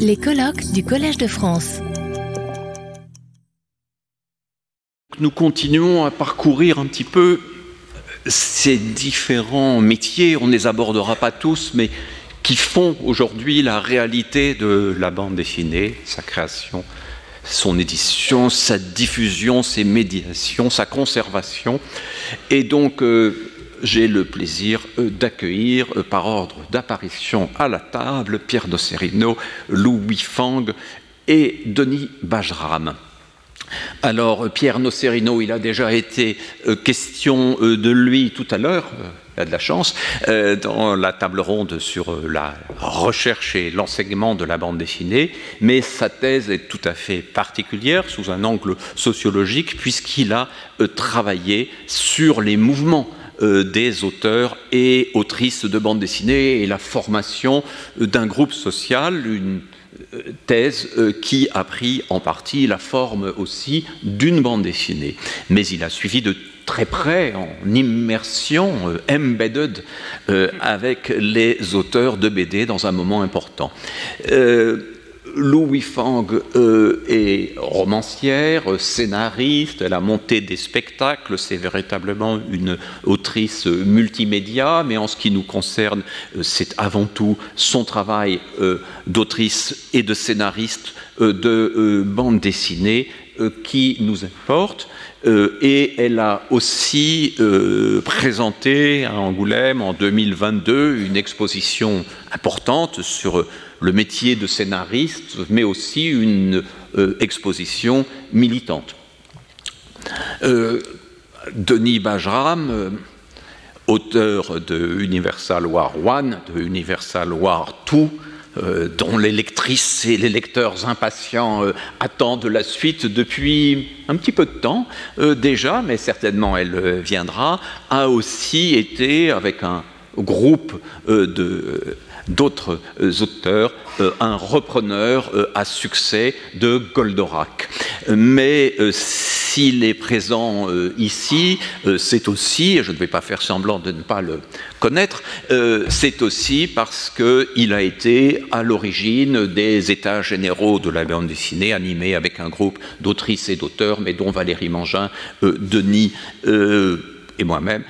Les colloques du Collège de France. Nous continuons à parcourir un petit peu ces différents métiers, on ne les abordera pas tous, mais qui font aujourd'hui la réalité de la bande dessinée, sa création, son édition, sa diffusion, ses médiations, sa conservation. Et donc, euh, j'ai le plaisir euh, d'accueillir euh, par ordre d'apparition à la table Pierre Dosserino, Louis Fang et Denis Bajram. Alors, Pierre Nocerino, il a déjà été euh, question euh, de lui tout à l'heure, euh, il a de la chance, dans la table ronde sur la recherche et l'enseignement de la bande dessinée, mais sa thèse est tout à fait particulière sous un angle sociologique, puisqu'il a travaillé sur les mouvements des auteurs et autrices de bande dessinée et la formation d'un groupe social, une thèse euh, qui a pris en partie la forme aussi d'une bande dessinée. Mais il a suivi de très près, en immersion, euh, embedded, euh, avec les auteurs de BD dans un moment important. Louis Fang euh, est romancière, scénariste, elle a monté des spectacles, c'est véritablement une autrice multimédia, mais en ce qui nous concerne, euh, c'est avant tout son travail euh, d'autrice et de scénariste de bande dessinée qui nous importe. et elle a aussi présenté à Angoulême en 2022 une exposition importante sur le métier de scénariste, mais aussi une euh, exposition militante. Euh, Denis Bajram, euh, auteur de Universal War One, de Universal War Two, dont les lectrices et les lecteurs impatients attendent la suite depuis un petit peu de temps déjà, mais certainement elle viendra, a aussi été avec un groupe de d'autres euh, auteurs, euh, un repreneur euh, à succès de Goldorak. Mais s'il est présent ici, c'est aussi, je ne vais pas faire semblant de ne pas le connaître, c'est aussi parce qu'il a été à l'origine des états généraux de la bande dessinée, animés avec un groupe d'autrices et d'auteurs, mais dont Valérie Mangin, Denis et moi-même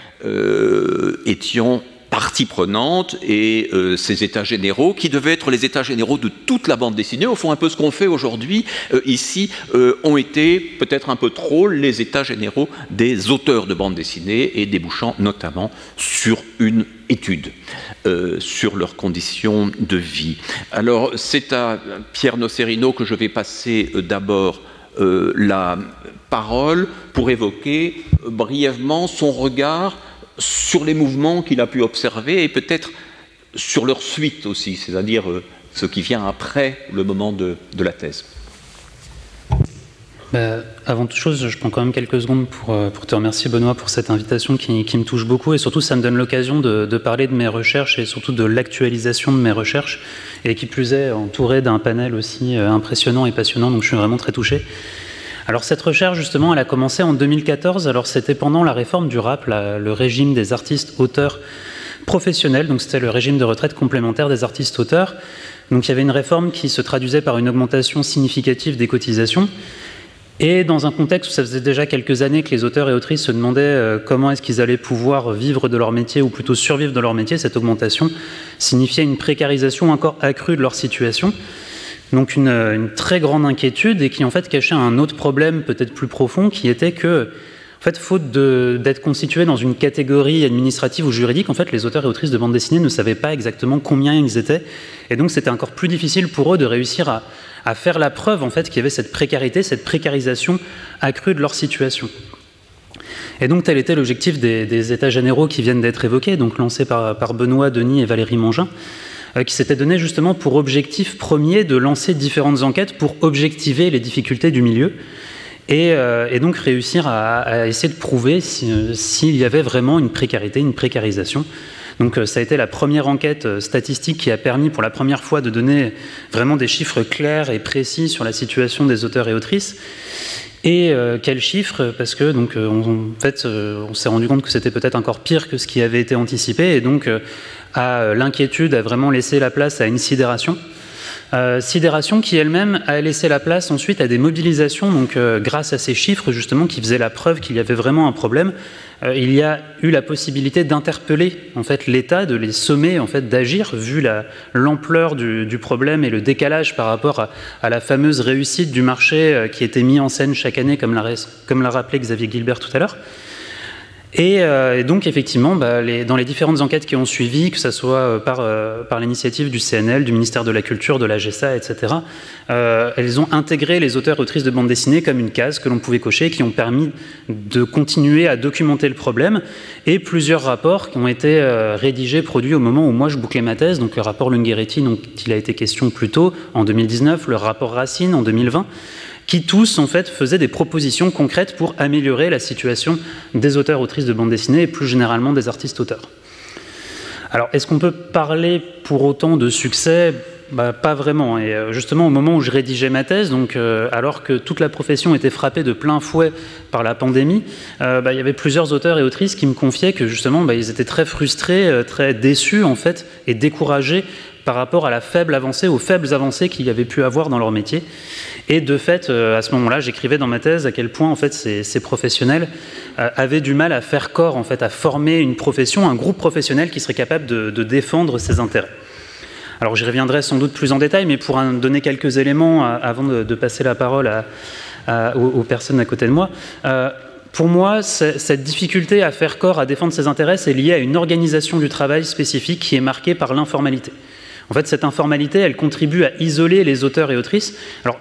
étions partie prenante et euh, ces états généraux qui devaient être les états généraux de toute la bande dessinée, au fond un peu ce qu'on fait aujourd'hui euh, ici, euh, ont été peut-être un peu trop les états généraux des auteurs de bande dessinée et débouchant notamment sur une étude sur leurs conditions de vie. Alors c'est à Pierre Nocerino que je vais passer d'abord la parole pour évoquer brièvement son regard sur les mouvements qu'il a pu observer et peut-être sur leur suite aussi, c'est-à-dire euh, ce qui vient après le moment de, la thèse. Bah, avant toute chose, je prends quand même quelques secondes pour, euh, te remercier Benoît pour cette invitation qui, me touche beaucoup et surtout ça me donne l'occasion de, parler de mes recherches et surtout de l'actualisation de mes recherches et qui plus est entouré d'un panel aussi euh, impressionnant et passionnant donc je suis vraiment très touché. Alors cette recherche, justement, elle a commencé en 2014. Alors c'était pendant la réforme du RAP, le régime des artistes auteurs professionnels. Donc c'était le régime de retraite complémentaire des artistes auteurs. Donc il y avait une réforme qui se traduisait par une augmentation significative des cotisations. Et dans un contexte où ça faisait déjà quelques années que les auteurs et autrices se demandaient euh, comment est-ce qu'ils allaient pouvoir vivre de leur métier, ou plutôt survivre de leur métier, cette augmentation signifiait une précarisation encore accrue de leur situation. Donc une, très grande inquiétude et qui en fait cachait un autre problème peut-être plus profond qui était que en fait, faute d'être constitués dans une catégorie administrative ou juridique, en fait, les auteurs et autrices de bande dessinée ne savaient pas exactement combien ils étaient, et donc c'était encore plus difficile pour eux de réussir à, faire la preuve en fait qu'il y avait cette précarité, cette précarisation accrue de leur situation. Et donc tel était l'objectif des, États généraux qui viennent d'être évoqués, donc lancés par, par Benoît, Denis et Valérie Mangin, euh, qui s'était donné justement pour objectif premier de lancer différentes enquêtes pour objectiver les difficultés du milieu et, euh, donc réussir à, essayer de prouver euh, s'il y avait vraiment une précarité, une précarisation. Donc ça a été la première enquête statistique qui a permis pour la première fois de donner vraiment des chiffres clairs et précis sur la situation des auteurs et autrices. Et quels chiffres? Parce que donc en fait, on s'est rendu compte que c'était peut-être encore pire que ce qui avait été anticipé, et donc à l'inquiétude a vraiment laissé la place à une sidération. Euh, sidération qui elle-même a laissé la place ensuite à des mobilisations, donc euh, grâce à ces chiffres justement qui faisaient la preuve qu'il y avait vraiment un problème, euh, il y a eu la possibilité d'interpeller en fait l'État, de les sommer en fait d'agir vu l'ampleur du, problème et le décalage par rapport à la fameuse réussite du marché qui était mis en scène chaque année, comme l'a rappelé Xavier Gilbert tout à l'heure. Euh, et, donc, effectivement, bah, dans les différentes enquêtes qui ont suivi, que ce soit euh, par, euh, par l'initiative du CNL, du ministère de la Culture, de la GESA, etc., elles ont intégré les auteurs autrices de bande dessinée comme une case que l'on pouvait cocher, qui ont permis de continuer à documenter le problème. Et plusieurs rapports qui ont été rédigés, produits au moment où moi je bouclais ma thèse, donc le rapport Lungheretti, dont il a été question plus tôt, en 2019, le rapport Racine en 2020 qui tous en fait faisaient des propositions concrètes pour améliorer la situation des auteurs autrices de bande dessinée et plus généralement des artistes auteurs. Alors est-ce qu'on peut parler pour autant de succès? Bah, pas vraiment. Et euh, justement, au moment où je rédigeais ma thèse, donc, euh, alors que toute la profession était frappée de plein fouet par la pandémie, euh, bah, il y avait plusieurs auteurs et autrices qui me confiaient que justement, bah, ils étaient très frustrés, très déçus en fait, et découragés par rapport à la faible avancée, aux faibles avancées qu'il y avait pu avoir dans leur métier. Et de fait, à ce moment-là, j'écrivais dans ma thèse à quel point en fait ces, professionnels avaient du mal à faire corps, en fait, à former une profession, un groupe professionnel qui serait capable de, défendre ses intérêts. Alors j'y reviendrai sans doute plus en détail, mais pour donner quelques éléments euh, avant de, passer la parole aux, personnes à côté de moi. Euh, pour moi, cette difficulté à faire corps, à défendre ses intérêts, est liée à une organisation du travail spécifique qui est marquée par l'informalité. En fait, cette informalité, elle contribue à isoler les auteurs et autrices. Alors,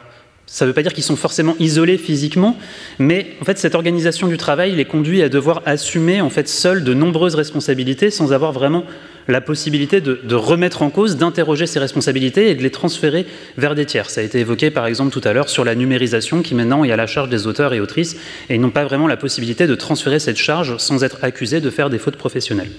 ça ne veut pas dire qu'ils sont forcément isolés physiquement, mais en fait, cette organisation du travail les conduit à devoir assumer en fait seuls de nombreuses responsabilités sans avoir vraiment la possibilité de, remettre en cause, d'interroger ces responsabilités et de les transférer vers des tiers. Ça a été évoqué par exemple tout à l'heure sur la numérisation qui maintenant est à la charge des auteurs et autrices et ils n'ont pas vraiment la possibilité de transférer cette charge sans être accusés de faire des fautes professionnelles.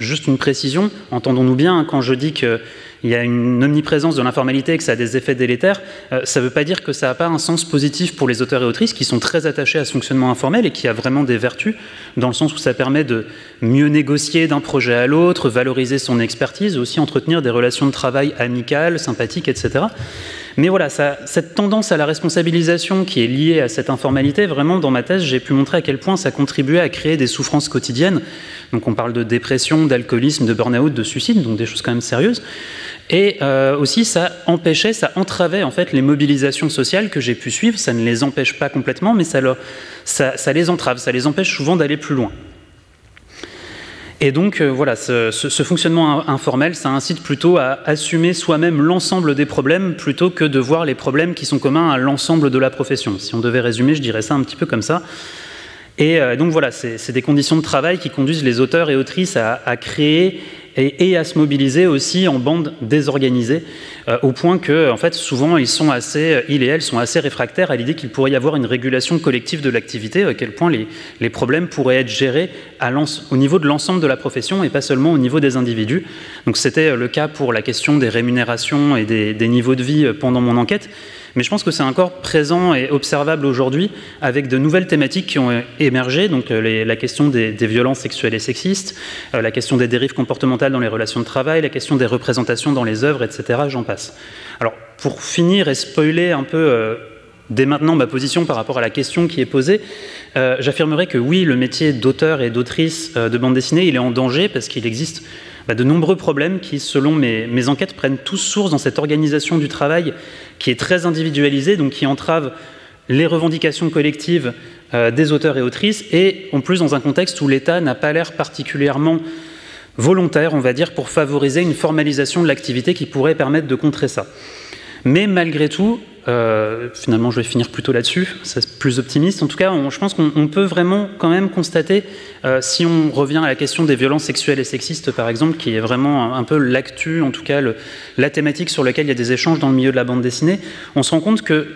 Juste une précision, entendons-nous bien, hein, quand je dis que il y a une omniprésence de l'informalité et que ça a des effets délétères, euh, ça ne veut pas dire que ça n'a pas un sens positif pour les auteurs et autrices qui sont très attachés à ce fonctionnement informel et qui a vraiment des vertus, dans le sens où ça permet de mieux négocier d'un projet à l'autre, valoriser son expertise, aussi entretenir des relations de travail amicales, sympathiques, etc. Mais voilà, cette tendance à la responsabilisation qui est liée à cette informalité, vraiment dans ma thèse, j'ai pu montrer à quel point ça contribuait à créer des souffrances quotidiennes. Donc on parle de dépression, d'alcoolisme, de burn-out, de suicide, donc des choses quand même sérieuses. Et euh, aussi, ça empêchait, ça entravait en fait les mobilisations sociales que j'ai pu suivre. Ça ne les empêche pas complètement, mais ça, les entrave, ça les empêche souvent d'aller plus loin. Et donc, euh, voilà, ce, fonctionnement informel, ça incite plutôt à assumer soi-même l'ensemble des problèmes plutôt que de voir les problèmes qui sont communs à l'ensemble de la profession. Si on devait résumer, je dirais ça un petit peu comme ça. Et euh, donc voilà, c'est des conditions de travail qui conduisent les auteurs et autrices à créer et, à se mobiliser aussi en bande désorganisée, euh, au point que, en fait, souvent, ils sont assez, euh, ils et elles sont assez réfractaires à l'idée qu'il pourrait y avoir une régulation collective de l'activité, à quel point les, les problèmes pourraient être gérés au niveau de l'ensemble de la profession et pas seulement au niveau des individus. Donc, c'était le cas pour la question des rémunérations et des, des niveaux de vie euh, pendant mon enquête. Mais je pense que c'est encore présent et observable aujourd'hui avec de nouvelles thématiques qui ont émergé, donc euh, la question des, violences sexuelles et sexistes, euh, la question des dérives comportementales dans les relations de travail, la question des représentations dans les œuvres, etc. Alors, pour finir et spoiler un peu euh, dès maintenant ma position par rapport à la question qui est posée, j'affirmerai que oui, le métier d'auteur et d'autrice de bande dessinée, il est en danger parce qu'il existe bah, de nombreux problèmes qui, selon mes, mes, enquêtes, prennent tous source dans cette organisation du travail qui est très individualisée, donc qui entrave les revendications collectives euh, des auteurs et autrices, et en plus dans un contexte où l'État n'a pas l'air particulièrement volontaire, on va dire, pour favoriser une formalisation de l'activité qui pourrait permettre de contrer ça. Mais malgré tout, euh, finalement, je vais finir plutôt là-dessus, c'est plus optimiste. En tout cas, je pense qu'on peut vraiment quand même constater, euh, si on revient à la question des violences sexuelles et sexistes, par exemple, qui est vraiment un, peu l'actu, en tout cas la thématique sur laquelle il y a des échanges dans le milieu de la bande dessinée, on se rend compte que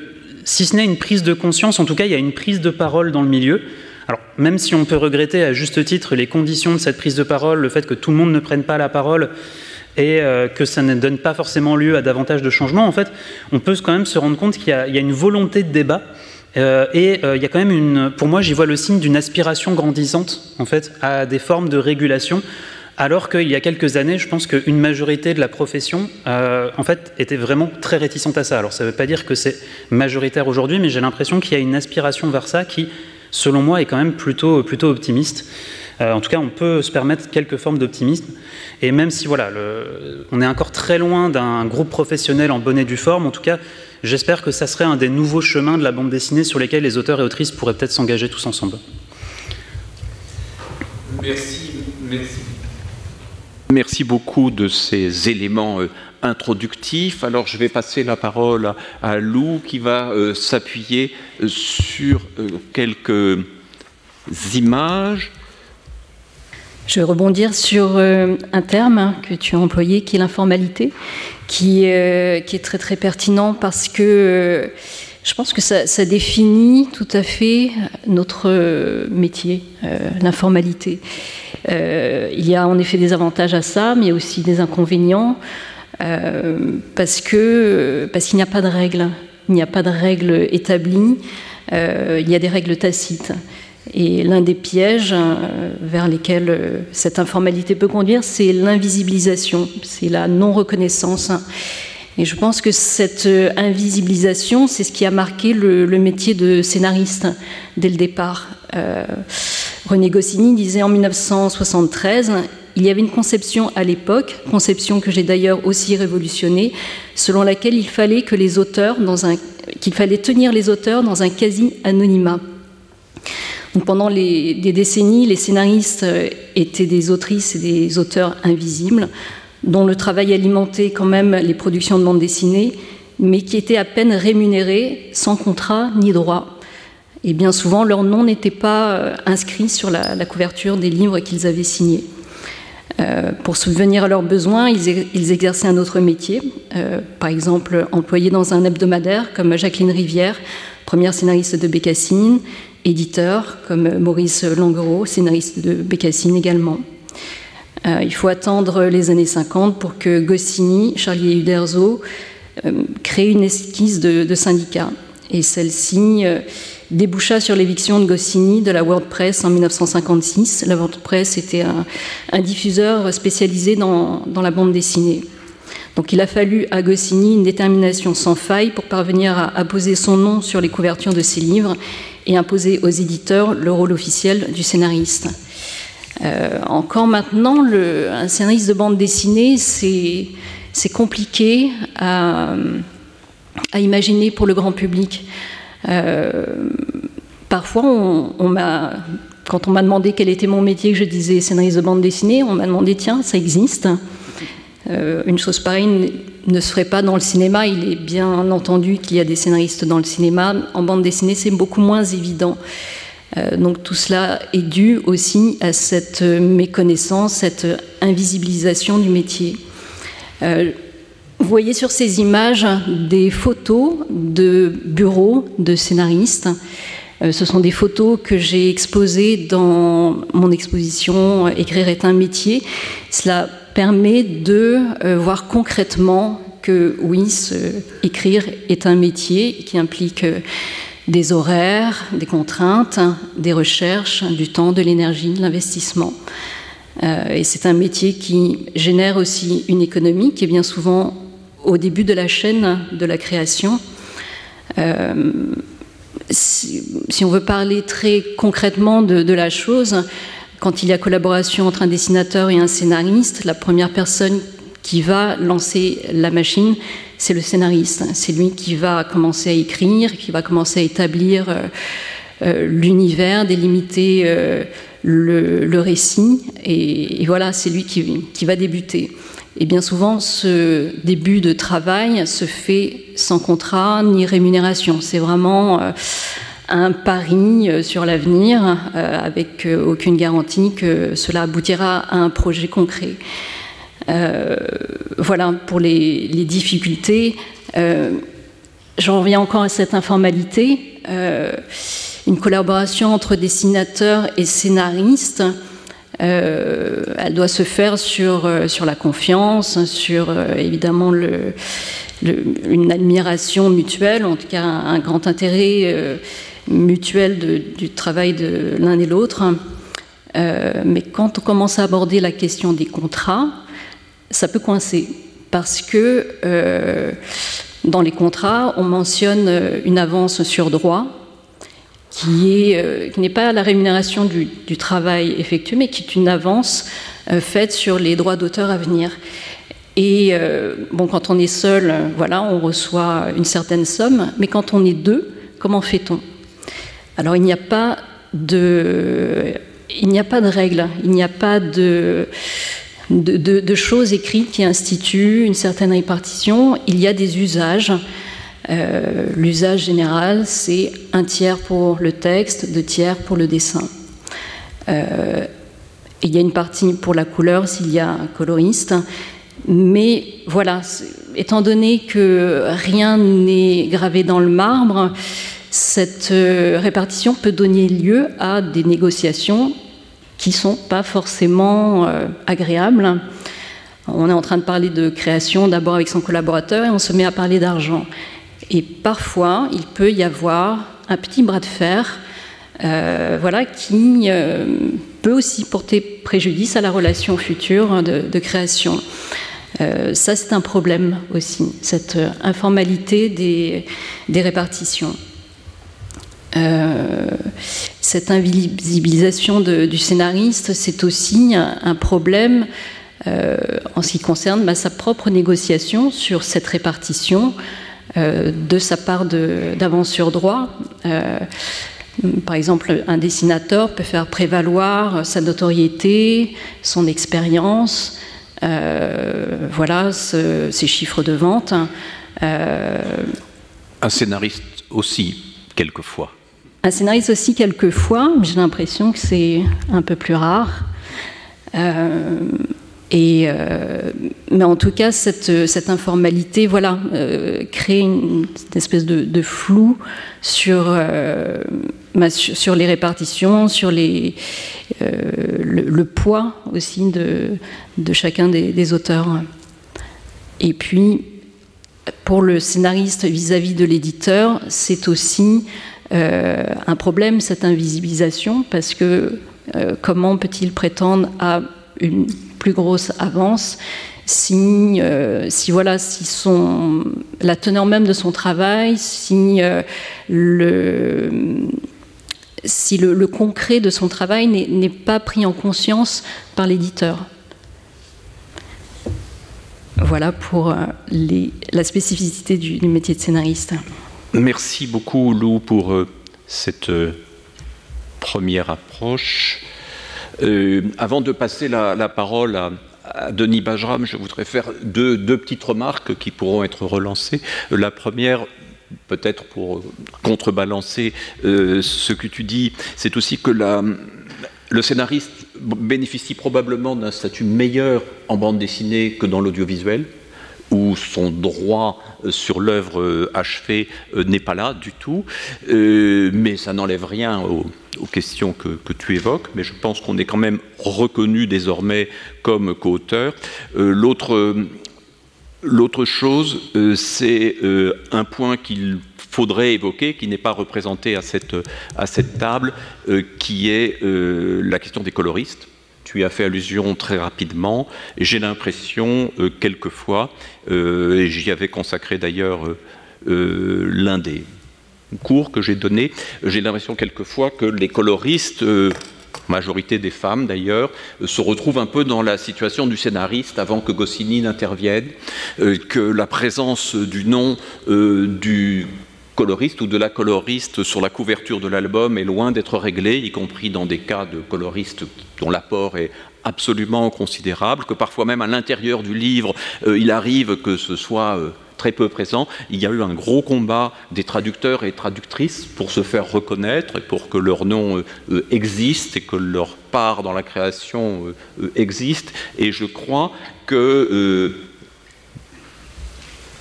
si ce n'est une prise de conscience, en tout cas, il y a une prise de parole dans le milieu. Alors, même si on peut regretter à juste titre les conditions de cette prise de parole, le fait que tout le monde ne prenne pas la parole, et euh, que ça ne donne pas forcément lieu à davantage de changements, en fait, on peut quand même se rendre compte qu'il y, a une volonté de débat. Euh, et euh, il y a quand même une, pour moi, j'y vois le signe d'une aspiration grandissante, en fait, à des formes de régulation alors qu'il y a quelques années, je pense qu'une majorité de la profession, en fait, était vraiment très réticente à ça. Alors, ça ne veut pas dire que c'est majoritaire aujourd'hui, mais j'ai l'impression qu'il y a une aspiration vers ça qui, selon moi, est quand même plutôt, plutôt optimiste. Euh, en tout cas, on peut se permettre quelques formes d'optimisme. Et même si, voilà, le, on est encore très loin d'un groupe professionnel en bonnet du forme, en tout cas, j'espère que ça serait un des nouveaux chemins de la bande dessinée sur lesquels les auteurs et autrices pourraient peut-être s'engager tous ensemble. Merci, merci. Merci beaucoup de ces éléments euh, introductifs. Alors je vais passer la parole à, Lou qui va euh, s'appuyer euh, sur quelques images. Je vais rebondir sur un terme que tu as employé qui est l'informalité, qui, est très très pertinent parce que je pense que ça, ça, définit tout à fait notre métier, l'informalité. Euh, il y a en effet des avantages à ça, mais aussi des inconvénients, euh, parce que parce qu'il n'y a pas de règles. Il n'y a pas de règles établies. Euh, il y a des règles tacites. Et l'un des pièges vers lesquels cette informalité peut conduire, c'est l'invisibilisation, c'est la non-reconnaissance. Et je pense que cette invisibilisation, c'est ce qui a marqué le, métier de scénariste dès le départ. Euh, René Goscinny disait en 1973 il y avait une conception à l'époque, conception que j'ai d'ailleurs aussi révolutionnée, selon laquelle il fallait tenir les auteurs dans un quasi-anonymat. Pendant des décennies, les scénaristes euh, étaient des autrices et des auteurs invisibles, dont le travail alimentait quand même les productions de bande dessinée, mais qui étaient à peine rémunérés, sans contrat ni droit et bien souvent leur nom n'était pas euh, inscrit sur la, couverture des livres qu'ils avaient signés. Euh, pour subvenir à leurs besoins, ils, exerçaient un autre métier, euh, par exemple employés dans un hebdomadaire comme Jacqueline Rivière, première scénariste de Bécassine, éditeur comme Maurice Languereau, scénariste de Bécassine également. il faut attendre les années 50 pour que Goscinny, Charlier et Uderzo créent une esquisse de, de syndicat. Et celle-ci déboucha sur l'éviction de Goscinny de la WordPress en 1956. La WordPress était un, diffuseur spécialisé dans, la bande dessinée. Donc il a fallu à Goscinny une détermination sans faille pour parvenir à, poser son nom sur les couvertures de ses livres et imposer aux éditeurs le rôle officiel du scénariste. Euh, encore maintenant, un scénariste de bande dessinée, c'est compliqué à, imaginer pour le grand public. Euh, parfois, quand on m'a demandé quel était mon métier, je disais scénariste de bande dessinée, on m'a demandé tiens, ça existe. Euh, une chose pareille ne se ferait pas dans le cinéma. Il est bien entendu qu'il y a des scénaristes dans le cinéma. En bande dessinée, c'est beaucoup moins évident. Euh, donc tout cela est dû aussi à cette méconnaissance, cette invisibilisation du métier. Vous voyez sur ces images des photos de bureaux de scénaristes. Euh, ce sont des photos que j'ai exposées dans mon exposition Écrire est un métier. Cela permet de euh, voir concrètement que oui, écrire est un métier qui implique euh, des horaires, des contraintes, des recherches, du temps, de l'énergie, de l'investissement. et c'est un métier qui génère aussi une économie qui est bien souvent au début de la chaîne de la création. Euh, si, on veut parler très concrètement de, la chose, quand il y a collaboration entre un dessinateur et un scénariste, la première personne qui va lancer la machine, c'est le scénariste. C'est lui qui va commencer à écrire, qui va commencer à établir euh, euh, l'univers, délimiter le, récit, et, voilà, c'est lui qui va débuter. Et bien souvent, ce début de travail se fait sans contrat ni rémunération. C'est vraiment euh, un pari euh, sur l'avenir euh, avec aucune garantie que cela aboutira à un projet concret. voilà pour les, les difficultés. J'en reviens encore à cette informalité. une collaboration entre dessinateurs et scénaristes euh, elle doit se faire sur, euh, la confiance, sur euh, évidemment une admiration mutuelle, en tout cas un, grand intérêt mutuel du travail de l'un et l'autre. mais quand on commence à aborder la question des contrats, ça peut coincer parce que dans les contrats, on mentionne une avance sur droit qui n'est pas la rémunération du, travail effectué, mais qui est une avance faite sur les droits d'auteur à venir. Et euh, bon, quand on est seul, voilà, on reçoit une certaine somme, mais quand on est deux, comment fait-on? Alors il n'y a pas de, il n'y a pas de règles, il n'y a pas de, choses écrites qui instituent une certaine répartition. Il y a des usages. Euh, l'usage général, c'est un tiers pour le texte, deux tiers pour le dessin. Euh, il y a une partie pour la couleur s'il y a un coloriste. Mais voilà, étant donné que rien n'est gravé dans le marbre, cette euh, répartition peut donner lieu à des négociations qui ne sont pas forcément agréables. On est en train de parler de création d'abord avec son collaborateur et on se met à parler d'argent. Et parfois, il peut y avoir un petit bras de fer euh, voilà, qui peut aussi porter préjudice à la relation future de création. Euh, ça, c'est un problème aussi, cette euh, informalité des, répartitions. Euh, cette invisibilisation du scénariste, c'est aussi un, problème en ce qui concerne bah, sa propre négociation sur cette répartition de sa part d'avance sur droit. Par exemple, un dessinateur peut faire prévaloir sa notoriété, son expérience, euh, voilà ces chiffres de vente. Euh, un scénariste aussi, quelquefois. Un scénariste aussi, quelquefois. J'ai l'impression que c'est un peu plus rare. Euh, et, mais en tout cas, cette, informalité voilà, crée une, espèce de, flou sur sur les répartitions, sur euh, le, poids aussi de, chacun des, auteurs. Et puis, pour le scénariste vis-à-vis de l'éditeur, c'est aussi euh, un problème, cette invisibilisation, parce que euh, comment peut-il prétendre à une plus grosse avance si, si, voilà, si son, la teneur même de son travail, si le, si le, concret de son travail n'est pas pris en conscience par l'éditeur. Voilà pour euh, la spécificité du, métier de scénariste. Merci beaucoup Lou pour euh, cette euh, première approche. Avant de passer la, parole à, Denis Bajram, je voudrais faire deux, petites remarques qui pourront être relancées. La première, peut-être pour contrebalancer euh, ce que tu dis, c'est aussi que le scénariste bénéficie probablement d'un statut meilleur en bande dessinée que dans l'audiovisuel, où son droit euh, sur l'œuvre euh, achevée n'est pas là du tout, mais ça n'enlève rien aux, questions que, tu évoques, mais je pense qu'on est quand même reconnu désormais comme co-auteur. L'autre chose, euh, c'est euh, un point qu'il faudrait évoquer, qui n'est pas représenté à cette, table, euh, qui est la question des coloristes. Tu y as fait allusion très rapidement, j'ai l'impression, quelquefois, et j'y avais consacré d'ailleurs l'un des cours que j'ai donné, j'ai l'impression quelquefois que les coloristes majorité des femmes d'ailleurs, euh, se retrouvent un peu dans la situation du scénariste avant que Goscinny n'intervienne, euh, que la présence du nom euh, du coloriste ou de la coloriste sur la couverture de l'album est loin d'être réglée, y compris dans des cas de coloristes dont l'apport est absolument considérable, que parfois même à l'intérieur du livre, il arrive que ce soit très peu présent. Il y a eu un gros combat des traducteurs et traductrices pour se faire reconnaître et pour que leur nom euh, euh, existe et que leur part dans la création euh, existe. Et je crois que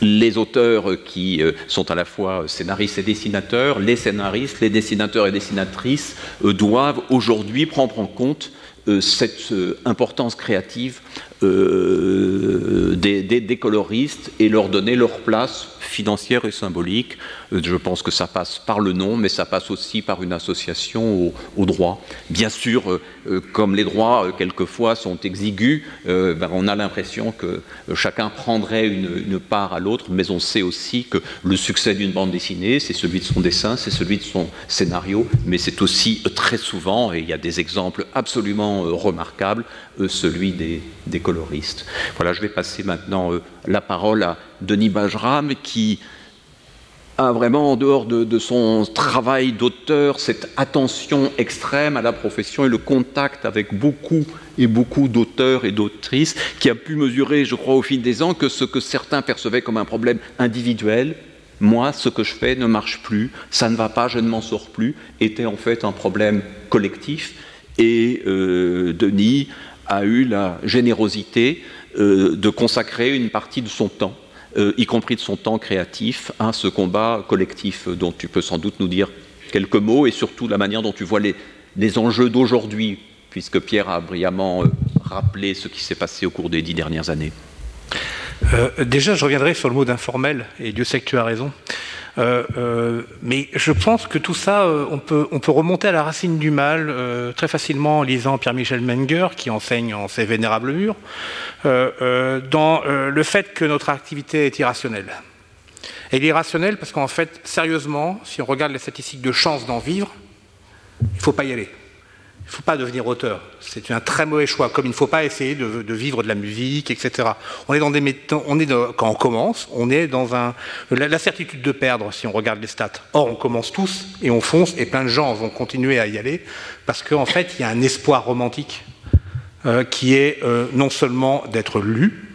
les auteurs qui sont à la fois scénaristes et dessinateurs, les scénaristes, les dessinateurs et dessinatrices doivent aujourd'hui prendre en compte cette importance créative des, coloristes et leur donner leur place financière et symbolique. Euh, je pense que ça passe par le nom, mais ça passe aussi par une association au, droit. Bien sûr, euh, euh, comme les droits quelquefois sont exigus, ben, on a l'impression que chacun prendrait une, part à l'autre, mais on sait aussi que le succès d'une bande dessinée, c'est celui de son dessin, c'est celui de son scénario, mais c'est aussi très souvent, et il y a des exemples absolument remarquables, celui des, coloristes. Voilà, je vais passer maintenant la parole à Denis Bajram, qui a vraiment, en dehors de, son travail d'auteur, cette attention extrême à la profession et le contact avec beaucoup et beaucoup d'auteurs et d'autrices, qui a pu mesurer, je crois, au fil des ans, que ce que certains percevaient comme un problème individuel, moi, ce que je fais ne marche plus, ça ne va pas, je ne m'en sors plus, était en fait un problème collectif. Et euh, Denis a eu la générosité euh, de consacrer une partie de son temps euh, y compris de son temps créatif, à ce combat collectif dont tu peux sans doute nous dire quelques mots et surtout la manière dont tu vois les, enjeux d'aujourd'hui, puisque Pierre a brillamment euh, rappelé ce qui s'est passé au cours des dix dernières années. Euh, déjà, je reviendrai sur le mot d'informel, et Dieu sait que tu as raison. Euh, euh, mais je pense que tout ça, euh, on, peut, on peut remonter à la racine du mal très facilement en lisant Pierre-Michel Menger, qui enseigne en ses vénérables murs, dans le fait que notre activité est irrationnelle. Elle est irrationnelle parce qu'en fait, sérieusement, si on regarde les statistiques de chance d'en vivre, il ne faut pas y aller. Il ne faut pas devenir auteur. C'est un très mauvais choix. Comme il ne faut pas essayer de, vivre de la musique, etc. On est dans des quand on commence, on est dans un, la, certitude de perdre si on regarde les stats. Or, on commence tous et on fonce et plein de gens vont continuer à y aller parce qu'en fait, il y a un espoir romantique euh, qui est euh, non seulement d'être lu,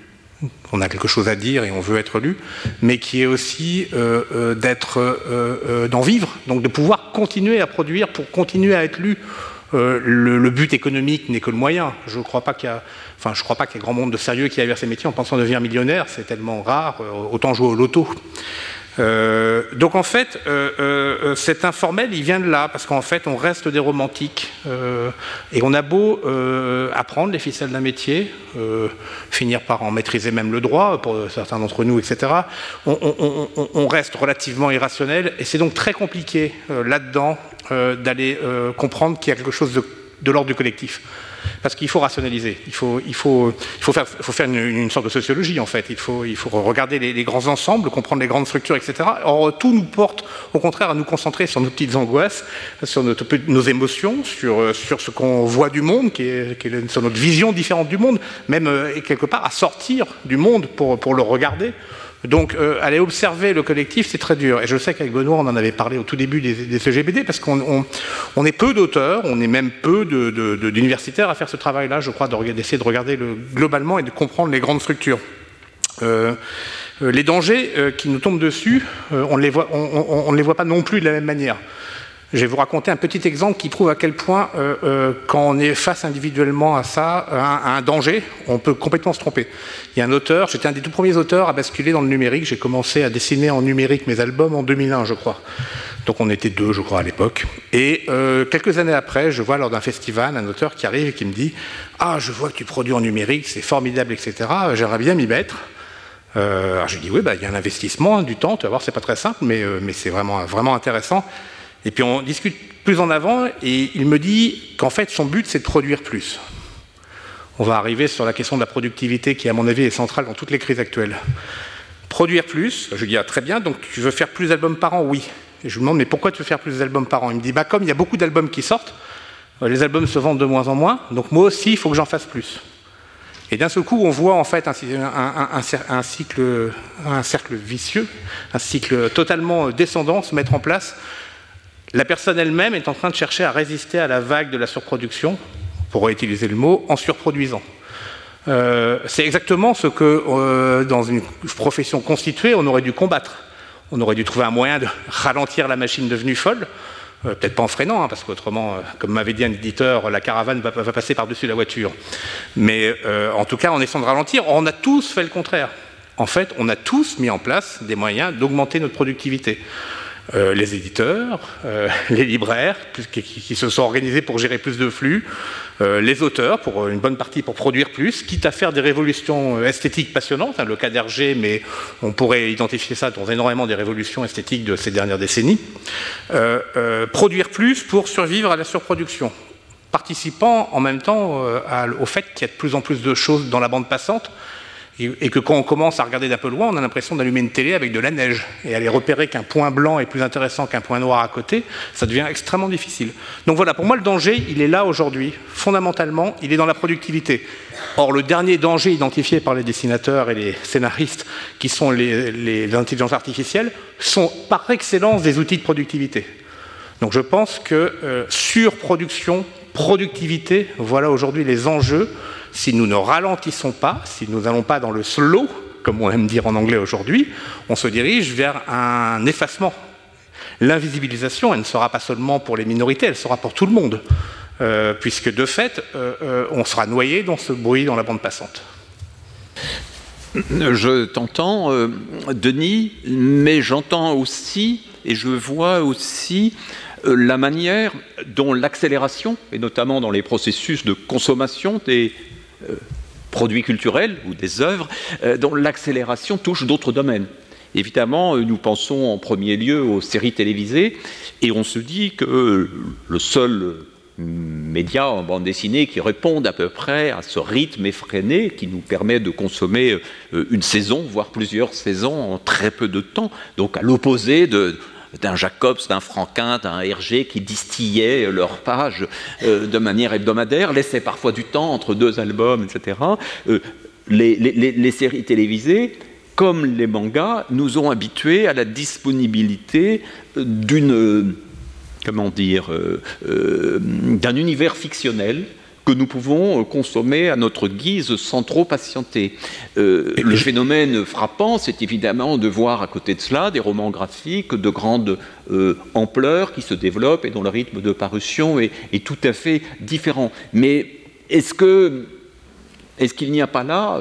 on a quelque chose à dire et on veut être lu, mais qui est aussi euh, d'être, d'en vivre, donc de pouvoir continuer à produire pour continuer à être lu. Euh, le, but économique n'est que le moyen. Je ne crois pas qu'il y a, enfin, je crois pas qu'il y ait grand monde de sérieux qui aille vers ces métiers en pensant devenir millionnaire. C'est tellement rare. Euh, autant jouer au loto. Euh, donc en fait, cet informel, il vient de là, parce qu'en fait, on reste des romantiques, et on a beau apprendre les ficelles d'un métier, finir par en maîtriser même le droit, pour certains d'entre nous, etc., on, on, reste relativement irrationnel, et c'est donc très compliqué là-dedans d'aller euh, comprendre qu'il y a quelque chose de, l'ordre du collectif. Parce qu'il faut rationaliser, il faut, il faut, il faut faire, faut faire une, sorte de sociologie en fait, il faut, il faut regarder les, grands ensembles, comprendre les grandes structures, etc. Or, tout nous porte au contraire à nous concentrer sur nos petites angoisses, sur nos émotions, sur, sur ce qu'on voit du monde, qui est, qui est, sur notre vision différente du monde, même euh, quelque part à sortir du monde pour, pour le regarder donc, euh, aller observer le collectif, c'est très dur. Et je sais qu'avec Benoît, on en avait parlé au tout début des, CGBD, parce qu'on est peu d'auteurs, on est même peu d'universitaires à faire ce travail-là, je crois, d'essayer de regarder globalement et de comprendre les grandes structures. Euh, euh, les dangers qui nous tombent dessus, on ne les, les voit pas non plus de la même manière. Je vais vous raconter un petit exemple qui prouve à quel point, euh, euh, quand on est face individuellement à ça, à un, danger, on peut complètement se tromper. Il y a un auteur, j'étais un des tout premiers auteurs à basculer dans le numérique. J'ai commencé à dessiner en numérique mes albums en 2001, je crois. Donc on était deux, je crois, à l'époque. Et euh, quelques années après, je vois lors d'un festival un auteur qui arrive et qui me dit Ah, je vois que tu produis en numérique, c'est formidable, etc. J'aimerais bien m'y mettre. alors je dis Oui, bah, il y a un investissement, du temps, tu vas voir, c'est pas très simple, mais, mais c'est vraiment, vraiment intéressant. Et puis on discute plus en avant et il me dit qu'en fait son but c'est de produire plus. On va arriver sur la question de la productivité qui à mon avis est centrale dans toutes les crises actuelles. Produire plus, je dis ah, très bien, donc tu veux faire plus d'albums par an? Oui. Et je lui demande mais pourquoi tu veux faire plus d'albums par an? Il me dit bah comme il y a beaucoup d'albums qui sortent, euh, les albums se vendent de moins en moins, donc moi aussi il faut que j'en fasse plus. Et d'un seul coup, on voit en fait un, cycle, un cercle vicieux, un cycle totalement descendant se mettre en place la personne elle-même est en train de chercher à résister à la vague de la surproduction, pour utiliser le mot, en surproduisant. Euh, c'est exactement ce que, euh, dans une profession constituée, on aurait dû combattre. On aurait dû trouver un moyen de ralentir la machine devenue folle, euh, peut-être pas en freinant, hein, parce qu'autrement, comme m'avait dit un éditeur, la caravane va, va passer par-dessus la voiture. Mais en tout cas, en essayant de ralentir, on a tous fait le contraire. En fait, on a tous mis en place des moyens d'augmenter notre productivité. Euh, les éditeurs, euh, les libraires qui, se sont organisés pour gérer plus de flux, euh, les auteurs pour une bonne partie pour produire plus, quitte à faire des révolutions esthétiques passionnantes, hein, le cas d'Hergé, mais on pourrait identifier ça dans énormément des révolutions esthétiques de ces dernières décennies, produire plus pour survivre à la surproduction. Participant en même temps au fait qu'il y a de plus en plus de choses dans la bande passante et, que quand on commence à regarder d'un peu loin, on a l'impression d'allumer une télé avec de la neige. Et aller repérer qu'un point blanc est plus intéressant qu'un point noir à côté, ça devient extrêmement difficile. Donc voilà, pour moi, le danger, il est là aujourd'hui. Fondamentalement, il est dans la productivité. Or, le dernier danger identifié par les dessinateurs et les scénaristes, qui sont les, intelligences artificielles, sont par excellence des outils de productivité. Donc je pense que euh, surproduction, productivité, voilà aujourd'hui les enjeux si nous ne ralentissons pas, si nous n'allons pas dans le slow, comme on aime dire en anglais aujourd'hui, on se dirige vers un effacement. L'invisibilisation, elle ne sera pas seulement pour les minorités, elle sera pour tout le monde, euh, puisque de fait, euh, euh, on sera noyé dans ce bruit dans la bande passante. Je t'entends, Denis, mais j'entends aussi, et je vois aussi la manière dont l'accélération, et notamment dans les processus de consommation des produits culturels ou des œuvres euh, dont l'accélération touche d'autres domaines. Évidemment, euh, nous pensons en premier lieu aux séries télévisées et on se dit que le seul média en bande dessinée qui réponde à peu près à ce rythme effréné qui nous permet de consommer une saison, voire plusieurs saisons en très peu de temps, donc à l'opposé de, d'un Jacobs, d'un Franquin, d'un Hergé qui distillaient leurs pages euh, de manière hebdomadaire, laissaient parfois du temps entre deux albums, etc. Euh, les, séries télévisées, comme les mangas, nous ont habitués à la disponibilité d'une comment dire, euh, d'un univers fictionnel que nous pouvons euh, consommer à notre guise sans trop patienter. Euh, le phénomène frappant, c'est évidemment de voir à côté de cela des romans graphiques de grande euh, ampleur qui se développent et dont le rythme de parution est, tout à fait différent. Mais est-ce que est-ce qu'il n'y a pas là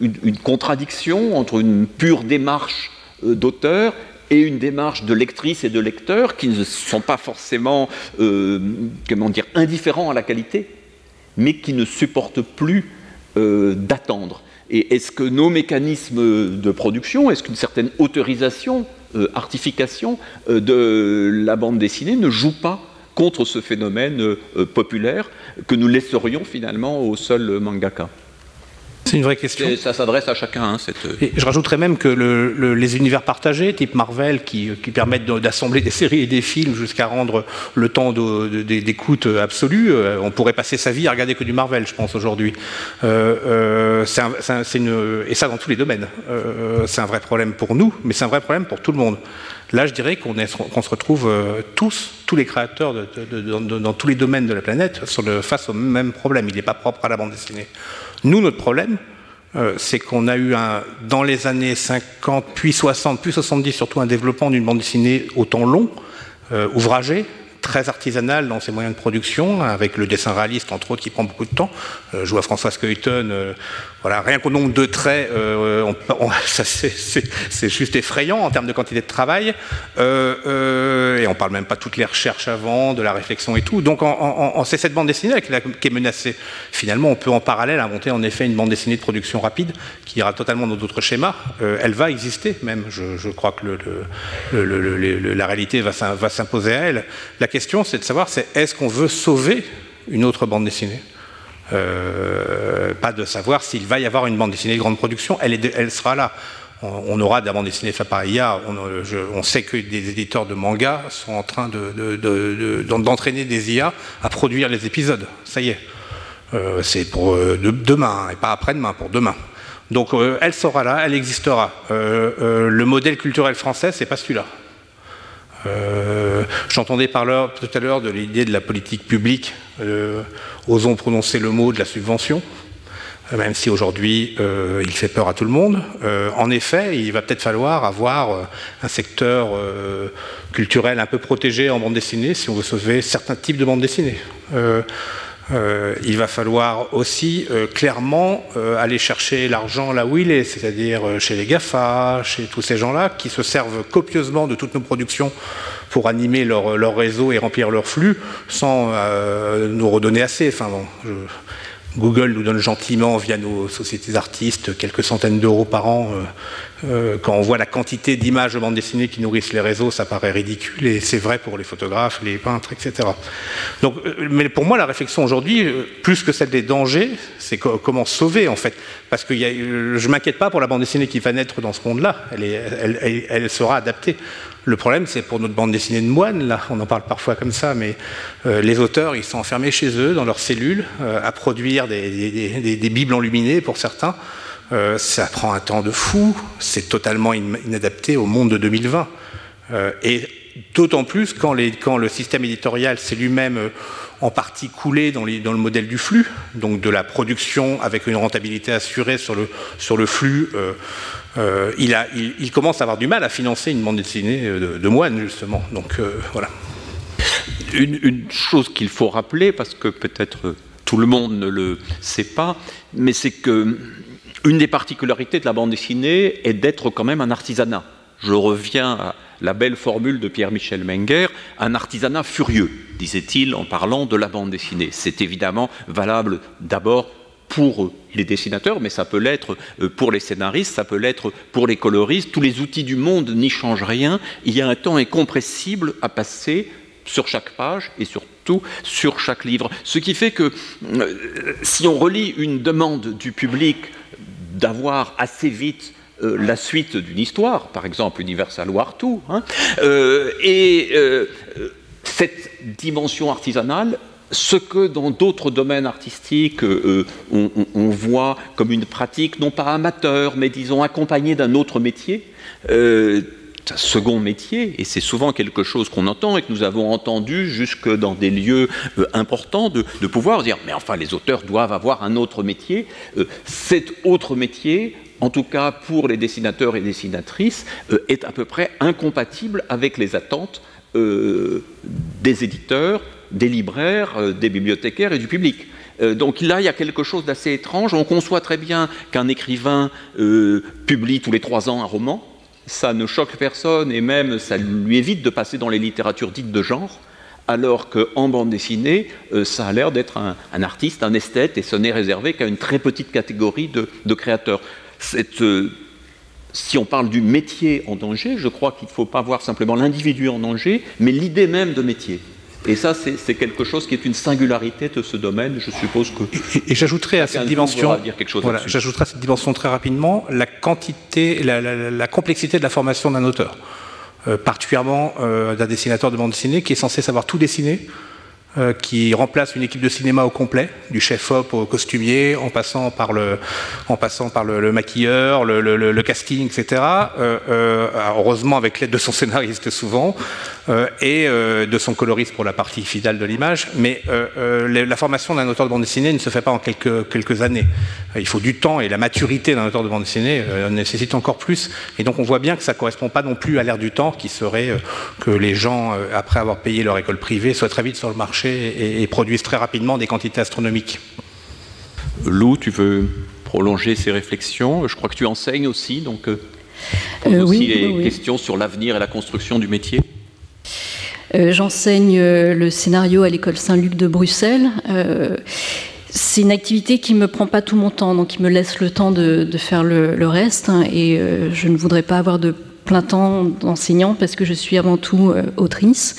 une, contradiction entre une pure démarche d'auteur et une démarche de lectrice et de lecteur qui ne sont pas forcément comment dire, indifférents à la qualité? Mais qui ne supportent plus euh, d'attendre. Et est-ce que nos mécanismes de production, est-ce qu'une certaine autorisation, euh, artification euh, de la bande dessinée ne joue pas contre ce phénomène populaire que nous laisserions finalement au seul mangaka? C'est une vraie question. Ça s'adresse à chacun. Hein, cette... Et je rajouterais même que les univers partagés, type Marvel, qui, permettent d'assembler des séries et des films jusqu'à rendre le temps d'écoute absolu, euh, on pourrait passer sa vie à regarder que du Marvel, je pense, aujourd'hui. Euh, euh, et ça dans tous les domaines. c'est un vrai problème pour nous, mais c'est un vrai problème pour tout le monde. Là, je dirais qu'on se retrouve tous, tous les créateurs dans tous les domaines de la planète, face au même problème. Il n'est pas propre à la bande dessinée. Nous, notre problème, euh, c'est qu'on a eu un, dans les années 50, puis 60, puis 70 surtout un développement d'une bande dessinée au temps long, euh, ouvragée, très artisanale dans ses moyens de production, avec le dessin réaliste entre autres qui prend beaucoup de temps. Euh, je vois François Skuyten voilà, rien qu'au nombre de traits, euh, c'est juste effrayant en termes de quantité de travail. Euh, euh, et on parle même pas de toutes les recherches avant, de la réflexion et tout. Donc c'est cette bande dessinée qui est menacée. Finalement, on peut en parallèle inventer en effet une bande dessinée de production rapide qui ira totalement dans d'autres schémas. elle va exister même. Je, crois que la réalité va s'imposer à elle. La question, c'est de savoir, c'est est-ce qu'on veut sauver une autre bande dessinée? Euh, pas de savoir s'il va y avoir une bande dessinée de grande production, elle, sera là. On, aura de la bande dessinée par IA. On, sait que des éditeurs de manga sont en train d'entraîner des IA à produire les épisodes. Ça y est. Euh, c'est pour euh, demain et pas après-demain, pour demain. Donc elle sera là, elle existera. le modèle culturel français, c'est pas celui-là. J'entendais parler tout à l'heure de l'idée de la politique publique osons prononcer le mot de la subvention, euh, même si aujourd'hui euh, il fait peur à tout le monde. Euh, en effet, il va peut-être falloir avoir un secteur culturel un peu protégé en bande dessinée si on veut sauver certains types de bande dessinée. Euh, il va falloir aussi euh, clairement euh, aller chercher l'argent là où il est, c'est-à-dire chez les GAFA, chez tous ces gens-là qui se servent copieusement de toutes nos productions pour animer leur, réseau et remplir leur flux sans nous redonner assez. Google nous donne gentiment, via nos sociétés artistes, quelques centaines d'euros par an. Euh, euh, quand on voit la quantité d'images de bande dessinée qui nourrissent les réseaux, ça paraît ridicule, et c'est vrai pour les photographes, les peintres, etc. Donc, euh, mais pour moi, la réflexion aujourd'hui, plus que celle des dangers, c'est comment sauver, en fait. Parce que je ne m'inquiète pas pour la bande dessinée qui va naître dans ce monde-là, elle, sera adaptée. Le problème, c'est pour notre bande dessinée de moines, là, on en parle parfois comme ça, mais euh, les auteurs, ils sont enfermés chez eux, dans leurs cellules, euh, à produire des, bibles enluminées pour certains. Euh, ça prend un temps de fou, c'est totalement inadapté au monde de 2020. et d'autant plus quand, le système éditorial s'est lui-même en partie coulé dans, le modèle du flux, donc de la production avec une rentabilité assurée sur le flux euh, il, commence à avoir du mal à financer une bande dessinée de, de moines, justement. Donc euh, voilà. Une, chose qu'il faut rappeler, parce que peut-être tout le monde ne le sait pas, mais c'est que une des particularités de la bande dessinée est d'être quand même un artisanat. Je reviens à la belle formule de Pierre-Michel Menger, un artisanat furieux, disait-il en parlant de la bande dessinée. C'est évidemment valable d'abord pour les dessinateurs, mais ça peut l'être euh, pour les scénaristes, ça peut l'être pour les coloristes. Tous les outils du monde n'y changent rien. Il y a un temps incompressible à passer sur chaque page et surtout sur chaque livre. Ce qui fait que euh, si on relit une demande du public d'avoir assez vite euh, la suite d'une histoire, par exemple Universal War 2, hein, et cette dimension artisanale, ce que dans d'autres domaines artistiques euh, on, voit comme une pratique non pas amateur, mais disons accompagnée d'un autre métier, euh, un second métier, et c'est souvent quelque chose qu'on entend et que nous avons entendu jusque dans des lieux euh, importants de, pouvoir dire mais enfin les auteurs doivent avoir un autre métier. cet autre métier, en tout cas pour les dessinateurs et dessinatrices, est à peu près incompatible avec les attentes des éditeurs, des libraires, euh, des bibliothécaires et du public. Euh, donc là, il y a quelque chose d'assez étrange. On conçoit très bien qu'un écrivain euh, publie tous les trois ans un roman. Ça ne choque personne et même ça lui évite de passer dans les littératures dites de genre alors qu'en bande dessinée, ça a l'air d'être un, artiste, un esthète, et ce n'est réservé qu'à une très petite catégorie de, créateurs. si on parle du métier en danger, je crois qu'il ne faut pas voir simplement l'individu en danger, mais l'idée même de métier. Et ça, c'est quelque chose qui est une singularité de ce domaine. Je suppose que. Et, j'ajouterai à cette dimension. voilà, j'ajouterai à cette dimension très rapidement la quantité, la, complexité de la formation d'un auteur, euh, particulièrement euh, d'un dessinateur de bande dessinée qui est censé savoir tout dessiner euh, qui remplace une équipe de cinéma au complet, du chef-op au costumier, en passant par le, en passant par le, maquilleur, le, casting, etc. Euh, euh, heureusement avec l'aide de son scénariste souvent, et de son coloriste pour la partie fidèle de l'image. Mais la formation d'un auteur de bande dessinée ne se fait pas en quelques, quelques années. il faut du temps et la maturité d'un auteur de bande dessinée nécessite encore plus. Et donc on voit bien que ça ne correspond pas non plus à l'ère du temps, qui serait que les gens, après avoir payé leur école privée, soient très vite sur le marché et, produisent très rapidement des quantités astronomiques. Lou, tu veux prolonger ces réflexions? Je crois que tu enseignes aussi, donc euh, euh aussi les questions sur l'avenir et la construction du métier. Euh, j'enseigne euh, le scénario à l'école Saint-Luc de Bruxelles. c'est une activité qui ne me prend pas tout mon temps, donc qui me laisse le temps de, faire le, reste. Hein, et je ne voudrais pas avoir de plein temps d'enseignant parce que je suis avant tout autrice.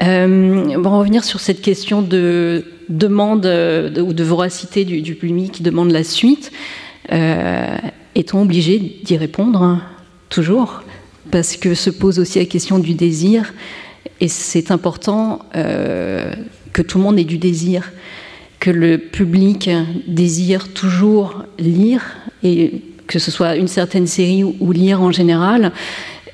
Euh, on revenir sur cette question de demande euh, ou de voracité du, public qui demande la suite. Euh, est-on obligé d'y répondre hein, Toujours? Parce que se pose aussi la question du désir. Et c'est important que tout le monde ait du désir, que le public désire toujours lire, et que ce soit une certaine série ou lire en général.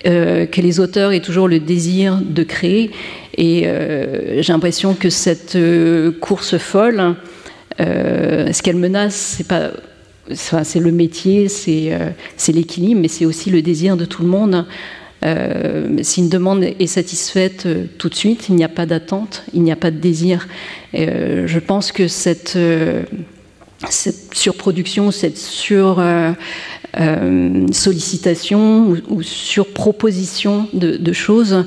Que les auteurs aient toujours le désir de créer. Et euh, j'ai l'impression que cette euh, course folle, ce qu'elle menace, c'est pas c'est le métier, c'est l'équilibre, mais c'est aussi le désir de tout le monde si une demande est satisfaite tout de suite, il n'y a pas d'attente, il n'y a pas de désir. je pense que cette surproduction, cette sur sollicitation ou, surproposition de, choses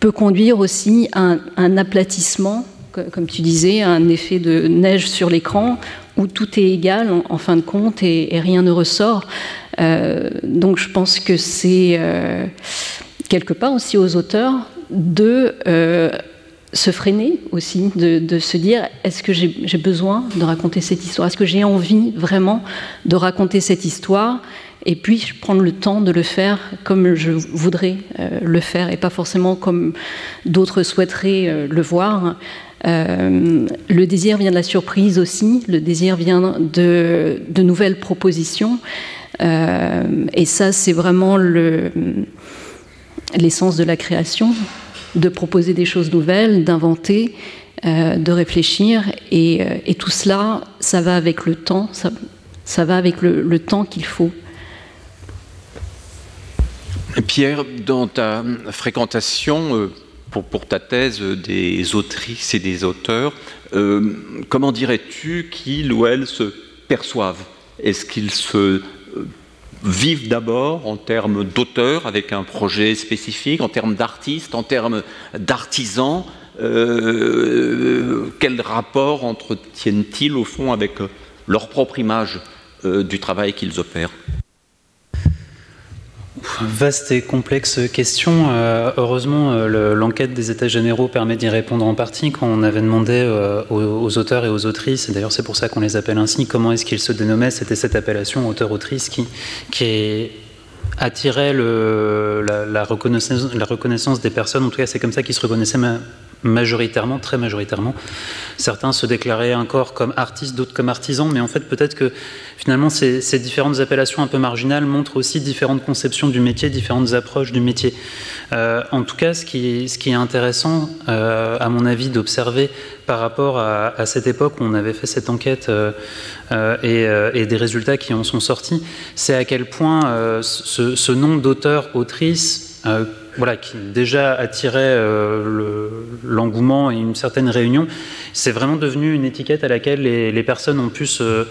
peut conduire aussi à un, aplatissement, comme tu disais, un effet de neige sur l'écran où tout est égal en, fin de compte et, rien ne ressort. Euh, donc je pense que c'est euh, quelque part aussi aux auteurs de euh, se freiner aussi, de, se dire est-ce que j'ai besoin de raconter cette histoire? Est-ce que j'ai envie vraiment de raconter cette histoire? Et puis prendre le temps de le faire comme je voudrais euh, le faire et pas forcément comme d'autres souhaiteraient euh, le voir. Euh, le désir vient de la surprise aussi, le désir vient de, de nouvelles propositions. et ça, c'est vraiment l'essence de la création de proposer des choses nouvelles, d'inventer, euh, de réfléchir. Euh, et, tout cela, ça va avec le temps, ça, va avec le, temps qu'il faut. Pierre, dans ta fréquentation euh, pour, ta thèse des autrices et des auteurs, comment dirais-tu qu'ils ou elles se perçoivent? Est-ce qu'ils se vivent d'abord en termes d'auteurs avec un projet spécifique, en termes d'artistes, en termes d'artisans. Euh, quel rapport entretiennent-ils au fond avec leur propre image euh, du travail qu'ils opèrent? Vaste et complexe question. Euh, heureusement, euh, l'enquête des États généraux permet d'y répondre en partie. Quand on avait demandé euh, aux, auteurs et aux autrices, et d'ailleurs c'est pour ça qu'on les appelle ainsi, comment est-ce qu'ils se dénommaient, c'était cette appellation auteur-autrice qui, qui attirait la, reconnaissance, des personnes. En tout cas, c'est comme ça qu'ils se reconnaissaient majoritairement, très majoritairement. Certains se déclaraient encore comme artistes, d'autres comme artisans, mais en fait peut-être que finalement ces, différentes appellations un peu marginales montrent aussi différentes conceptions du métier, différentes approches du métier. Euh, en tout cas, ce qui, ce qui est intéressant, euh, à mon avis, d'observer par rapport à, cette époque où on avait fait cette enquête euh, et, et, des résultats qui en sont sortis, c'est à quel point ce, ce nombre d'auteurs, autrices, voilà, qui déjà attirait euh, l'engouement et une certaine réunion, c'est vraiment devenu une étiquette à laquelle les, personnes ont pu se,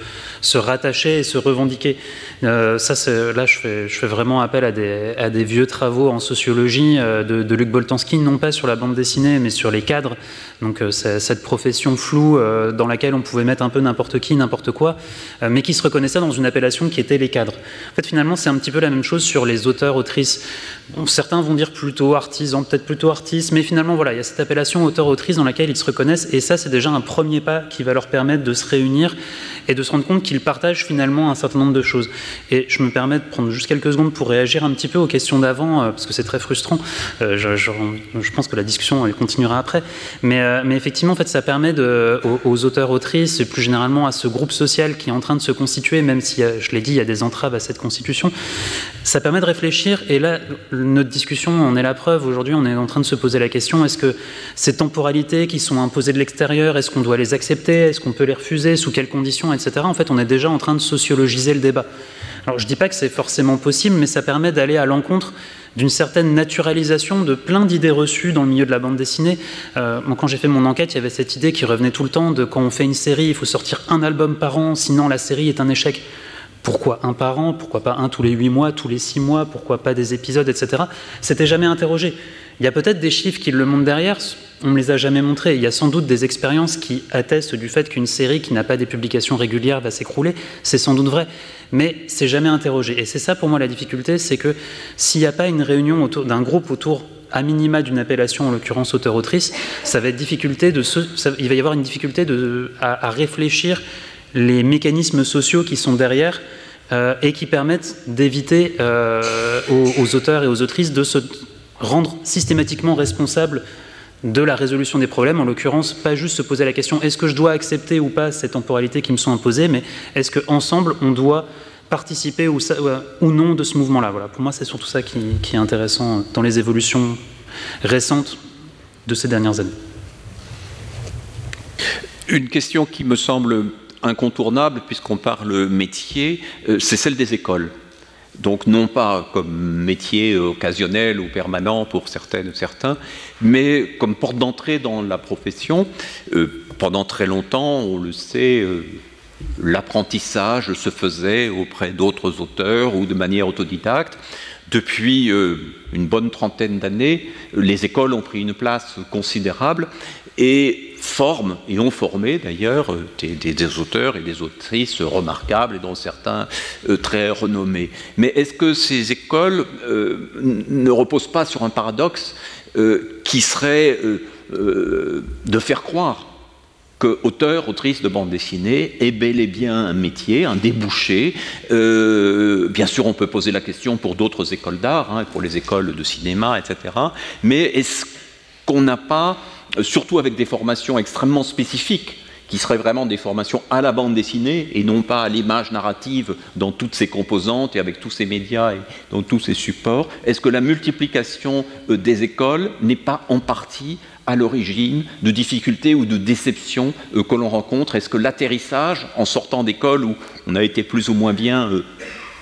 rattacher et se revendiquer. Euh, ça, là, je fais, vraiment appel à des, vieux travaux en sociologie euh, de, Luc Boltanski, non pas sur la bande dessinée, mais sur les cadres. Donc, cette profession floue dans laquelle on pouvait mettre un peu n'importe qui, n'importe quoi, mais qui se reconnaissait dans une appellation qui était les cadres. En fait, finalement, c'est un petit peu la même chose sur les auteurs, autrices. certains vont dire plutôt artisan, peut-être plutôt artiste, mais finalement, voilà, il y a cette appellation auteur-autrice dans laquelle ils se reconnaissent, et ça, c'est déjà un premier pas qui va leur permettre de se réunir et de se rendre compte qu'ils partagent finalement un certain nombre de choses. Et je me permets de prendre juste quelques secondes pour réagir un petit peu aux questions d'avant, euh, parce que c'est très frustrant. Euh, je, pense que la discussion elle continuera après, mais, euh, mais effectivement, en fait, ça permet aux, auteurs-autrices et plus généralement à ce groupe social qui est en train de se constituer, même si, je l'ai dit, il y a des entraves à cette constitution, ça permet de réfléchir. Et là, notre discussion en est la preuve. Aujourd'hui, on est en train de se poser la question est-ce que ces temporalités qui sont imposées de l'extérieur, est-ce qu'on doit les accepter Est-ce qu'on peut les refuser Sous quelles conditions etc. En fait, on est déjà en train de sociologiser le débat. Alors, je ne dis pas que c'est forcément possible, mais ça permet d'aller à l'encontre d'une certaine naturalisation de plein d'idées reçues dans le milieu de la bande dessinée. Euh, quand j'ai fait mon enquête, il y avait cette idée qui revenait tout le temps de quand on fait une série, il faut sortir un album par an, sinon la série est un échec. Pourquoi un par an? Pourquoi pas un tous les huit mois, tous les six mois? Pourquoi pas des épisodes, etc. C'était jamais interrogé. Il y a peut-être des chiffres qui le montrent derrière, on ne les a jamais montrés. Il y a sans doute des expériences qui attestent du fait qu'une série qui n'a pas des publications régulières va s'écrouler. C'est sans doute vrai, mais c'est jamais interrogé. Et c'est ça pour moi la difficulté, c'est que s'il n'y a pas une réunion d'un groupe autour à minima d'une appellation, en l'occurrence auteur-autrice, ça va être difficulté il va y avoir une difficulté à réfléchir les mécanismes sociaux qui sont derrière euh, et qui permettent d'éviter euh, aux, auteurs et aux autrices de se rendre systématiquement responsables de la résolution des problèmes, en l'occurrence, pas juste se poser la question est-ce que je dois accepter ou pas ces temporalités qui me sont imposées, mais est-ce qu'ensemble on doit participer ou, ou, non de ce mouvement-là? Voilà, pour moi, c'est surtout ça qui, qui, est intéressant dans les évolutions récentes de ces dernières années. Une question qui me semble incontournable, puisqu'on parle métier, euh, c'est celle des écoles. Donc non pas comme métier occasionnel ou permanent pour certaines certains, mais comme porte d'entrée dans la profession. pendant très longtemps, on le sait, l'apprentissage se faisait auprès d'autres auteurs ou de manière autodidacte. Depuis une bonne trentaine d'années, les écoles ont pris une place considérable et forment et ont formé d'ailleurs euh, des, auteurs et des autrices remarquables et dont certains euh, très renommés. Mais est-ce que ces écoles euh, ne reposent pas sur un paradoxe qui serait de faire croire que auteur, autrice de bande dessinée est bel et bien un métier, un débouché. bien sûr, on peut poser la question pour d'autres écoles d'art, hein, pour les écoles de cinéma, etc. Mais est-ce qu'on n'a pas surtout avec des formations extrêmement spécifiques, qui seraient vraiment des formations à la bande dessinée et non pas à l'image narrative dans toutes ses composantes et avec tous ses médias et dans tous ses supports, est-ce que la multiplication euh, des écoles n'est pas en partie à l'origine de difficultés ou de déceptions euh, que l'on rencontre? Est-ce que l'atterrissage en sortant d'école où on a été plus ou moins bien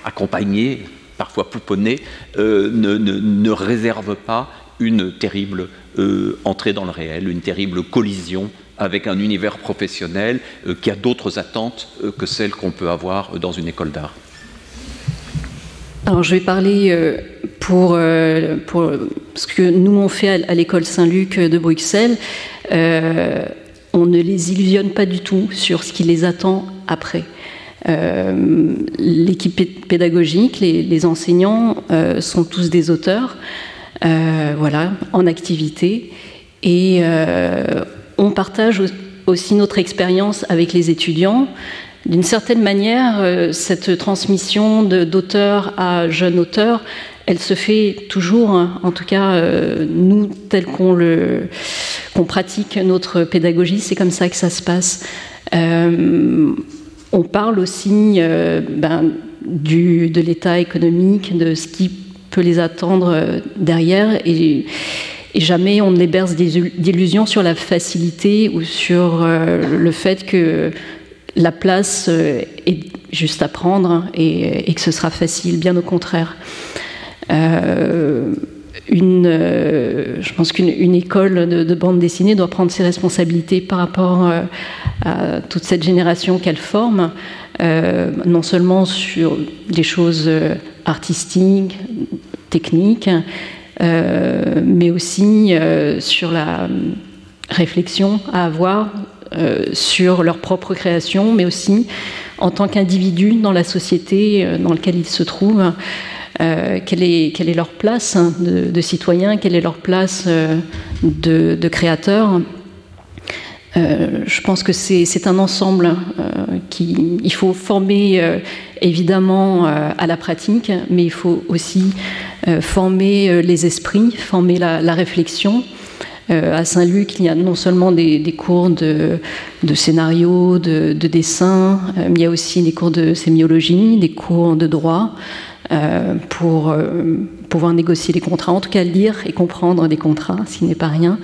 accompagné, parfois pouponné, ne, ne réserve pas une terrible euh, entrée dans le réel, une terrible collision avec un univers professionnel euh, qui a d'autres attentes euh, que celles qu'on peut avoir dans une école d'art. Alors je vais parler pour, ce que nous on fait à, l'école Saint-Luc de Bruxelles. on ne les illusionne pas du tout sur ce qui les attend après. L'équipe pédagogique, les enseignants sont tous des auteurs. Euh, voilà, en activité. Et euh, on partage aussi notre expérience avec les étudiants. D'une certaine manière, euh, cette transmission d'auteur à jeune auteur, elle se fait toujours, hein. en tout cas, nous, tel qu'on pratique notre pédagogie, c'est comme ça que ça se passe. on parle aussi ben, du, de l'état économique, de ce qui les attendre euh, derrière et, jamais on ne les berce d'illusions sur la facilité ou sur euh, le fait que la place euh, est juste à prendre et, que ce sera facile, bien au contraire. une, je pense qu'une école de, bande dessinée doit prendre ses responsabilités par rapport à toute cette génération qu'elle forme, non seulement sur des choses artistiques, techniques, euh, mais aussi euh, sur la réflexion à avoir euh, sur leur propre création, mais aussi en tant qu'individu dans la société dans laquelle ils se trouvent. quelle, est, leur place de, de citoyen, quelle est leur place de, de créateur euh, je pense que c'est un ensemble euh, qui faut former euh, évidemment à la pratique, mais il faut aussi former les esprits, former la, réflexion. à Saint-Luc, il y a non seulement des, cours de, scénario, de, dessin, mais il y a aussi des cours de sémiologie, des cours de droit. pour pouvoir négocier les contrats, en tout cas lire et comprendre des contrats, ce qui n'est pas rien.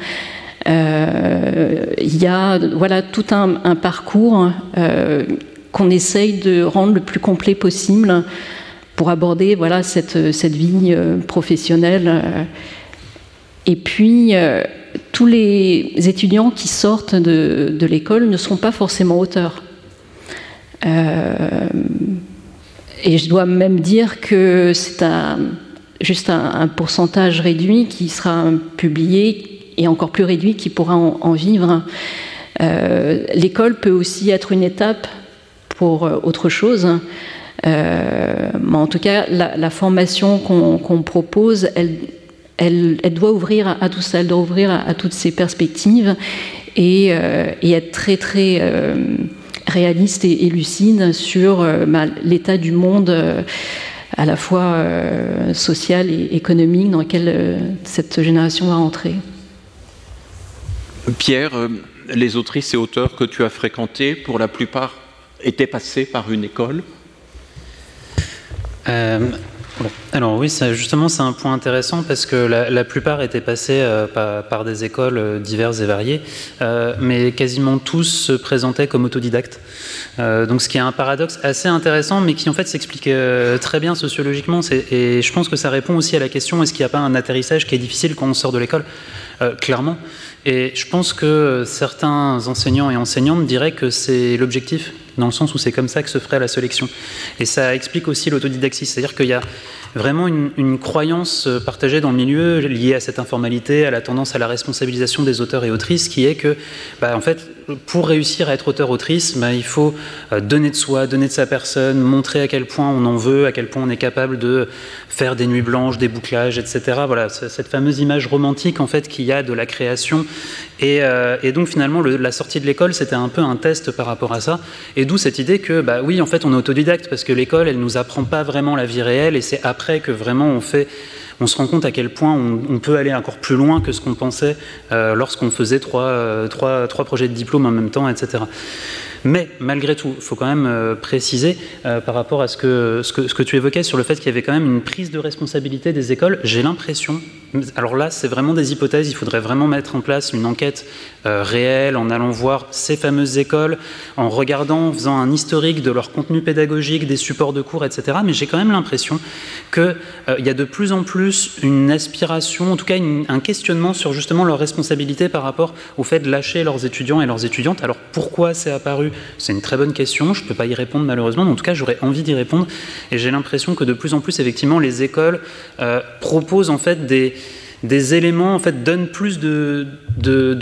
Euh, il y a voilà, tout un, parcours euh, qu'on essaye de rendre le plus complet possible pour aborder voilà, cette, cette vie euh, professionnelle. Et puis, tous les étudiants qui sortent de, l'école ne sont pas forcément auteurs. et je dois même dire que c'est un, juste un, pourcentage réduit qui sera publié et encore plus réduit qui pourra en, vivre. Euh, l'école peut aussi être une étape pour euh, autre chose. Euh, mais en tout cas, la, formation qu'on propose, elle, doit ouvrir à, tout ça, elle doit ouvrir à, toutes ces perspectives et, être très très réaliste et, lucide sur bah, l'état du monde à la fois social et économique dans lequel cette génération va entrer. Pierre, euh, les autrices et auteurs que tu as fréquentés, pour la plupart, étaient passés par une école? Euh, Alors oui, justement, c'est un point intéressant parce que la, plupart étaient passés euh, par, des écoles diverses et variées, mais quasiment tous se présentaient comme autodidactes. donc ce qui est un paradoxe assez intéressant, mais qui en fait s'explique très bien sociologiquement. Et je pense que ça répond aussi à la question est-ce qu'il n'y a pas un atterrissage qui est difficile quand on sort de l'école? Clairement. Et je pense que certains enseignants et enseignantes diraient que c'est l'objectif, dans le sens où c'est comme ça que se ferait la sélection. Et ça explique aussi l'autodidactie, c'est-à-dire qu'il y a vraiment une, croyance partagée dans le milieu liée à cette informalité, à la tendance à la responsabilisation des auteurs et autrices, qui est que, bah, en fait, pour réussir à être auteur-autrice, bah, il faut euh, donner de soi, donner de sa personne, montrer à quel point on en veut, à quel point on est capable de faire des nuits blanches, des bouclages, etc. Voilà, cette fameuse image romantique en fait qu'il y a de la création. Et, euh, donc finalement, la sortie de l'école, c'était un peu un test par rapport à ça. Et d'où cette idée que, bah oui, en fait, on est autodidacte parce que l'école, elle nous apprend pas vraiment la vie réelle, et c'est après que vraiment on fait on se rend compte à quel point on, peut aller encore plus loin que ce qu'on pensait euh, lorsqu'on faisait trois, trois, projets de diplôme en même temps, etc. Mais malgré tout, il faut quand même euh, préciser euh, par rapport à ce que, ce que, tu évoquais sur le fait qu'il y avait quand même une prise de responsabilité des écoles. J'ai l'impression, alors là c'est vraiment des hypothèses, il faudrait vraiment mettre en place une enquête euh, réelle en allant voir ces fameuses écoles, en regardant, en faisant un historique de leur contenu pédagogique, des supports de cours, etc. Mais j'ai quand même l'impression qu'il y a de plus en plus une aspiration, en tout cas un questionnement sur justement leur responsabilité par rapport au fait de lâcher leurs étudiants et leurs étudiantes. Alors pourquoi c'est apparu? C'est une très bonne question. Je ne peux pas y répondre malheureusement, mais en tout cas, j'aurais envie d'y répondre. Et j'ai l'impression que de plus en plus, effectivement, les écoles euh, proposent en fait des, des éléments, en fait, donnent plus de,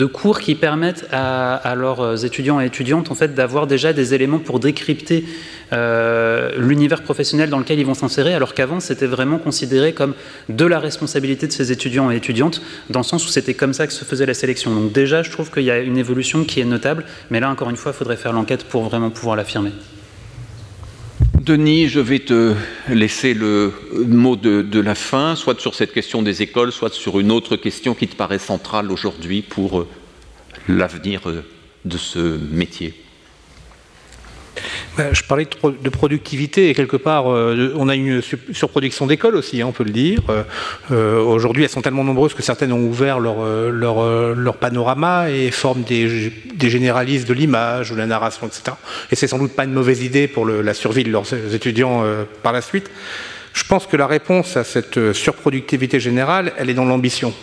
cours qui permettent à, leurs étudiants et étudiantes en fait, d'avoir déjà des éléments pour décrypter euh, l'univers professionnel dans lequel ils vont s'insérer, alors qu'avant, c'était vraiment considéré comme de la responsabilité de ces étudiants et étudiantes, dans le sens où c'était comme ça que se faisait la sélection. Donc déjà, je trouve qu'il y a une évolution qui est notable, mais là, encore une fois, il faudrait faire l'enquête pour vraiment pouvoir l'affirmer. Denis, je vais te laisser le mot de, la fin, soit sur cette question des écoles, soit sur une autre question qui te paraît centrale aujourd'hui pour l'avenir de ce métier. Bah, je parlais de, productivité et quelque part, euh, on a une surproduction d'écoles aussi, hein, on peut le dire. Euh, euh, aujourd'hui, elles sont tellement nombreuses que certaines ont ouvert leur, panorama et forment des, généralistes de l'image, de la narration, etc. Et c'est sans doute pas une mauvaise idée pour la survie de leurs étudiants par la suite. Je pense que la réponse à cette surproductivité générale, elle est dans l'ambition.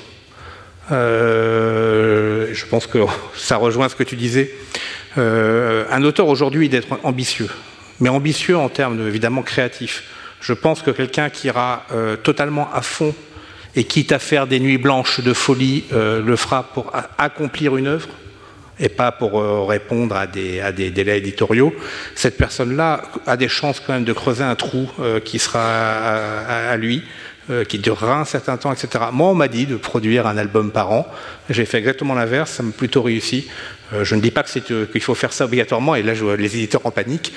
je pense que ça rejoint ce que tu disais. Euh, un auteur aujourd'hui d'être ambitieux, mais ambitieux en termes évidemment créatifs. Je pense que quelqu'un qui ira euh, totalement à fond et quitte à faire des nuits blanches de folie, euh, le fera pour accomplir une œuvre et pas pour répondre à des, à des, délais éditoriaux. Cette personne-là a des chances quand même de creuser un trou qui sera à lui. Euh, qui durera un certain temps, etc. Moi, on m'a dit de produire un album par an. J'ai fait exactement l'inverse, ça m'a plutôt réussi. Euh, je ne dis pas euh, qu'il faut faire ça obligatoirement, et là, je vois les éditeurs en panique.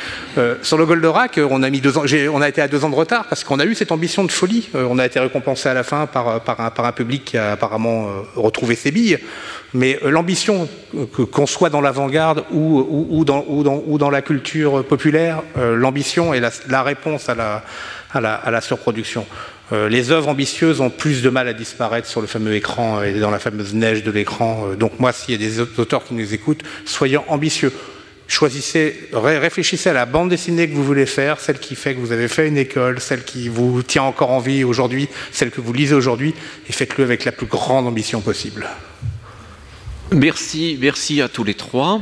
sur le Goldorak, on a mis deux ans, on a été à deux ans de retard parce qu'on a eu cette ambition de folie. on a été récompensé à la fin par, par, un, par un, public qui a apparemment retrouvé ses billes. Mais l'ambition, qu'on soit dans l'avant-garde ou, ou, dans, dans, ou, dans, la culture populaire, l'ambition est la, la réponse à la, à la, à la surproduction. Euh, les œuvres ambitieuses ont plus de mal à disparaître sur le fameux écran et dans la fameuse neige de l'écran. Euh, donc moi, s'il y a des auteurs qui nous écoutent, soyons ambitieux. Choisissez, réfléchissez à la bande dessinée que vous voulez faire, celle qui fait que vous avez fait une école, celle qui vous tient encore en vie aujourd'hui, celle que vous lisez aujourd'hui, et faites-le avec la plus grande ambition possible. Merci, merci à tous les trois.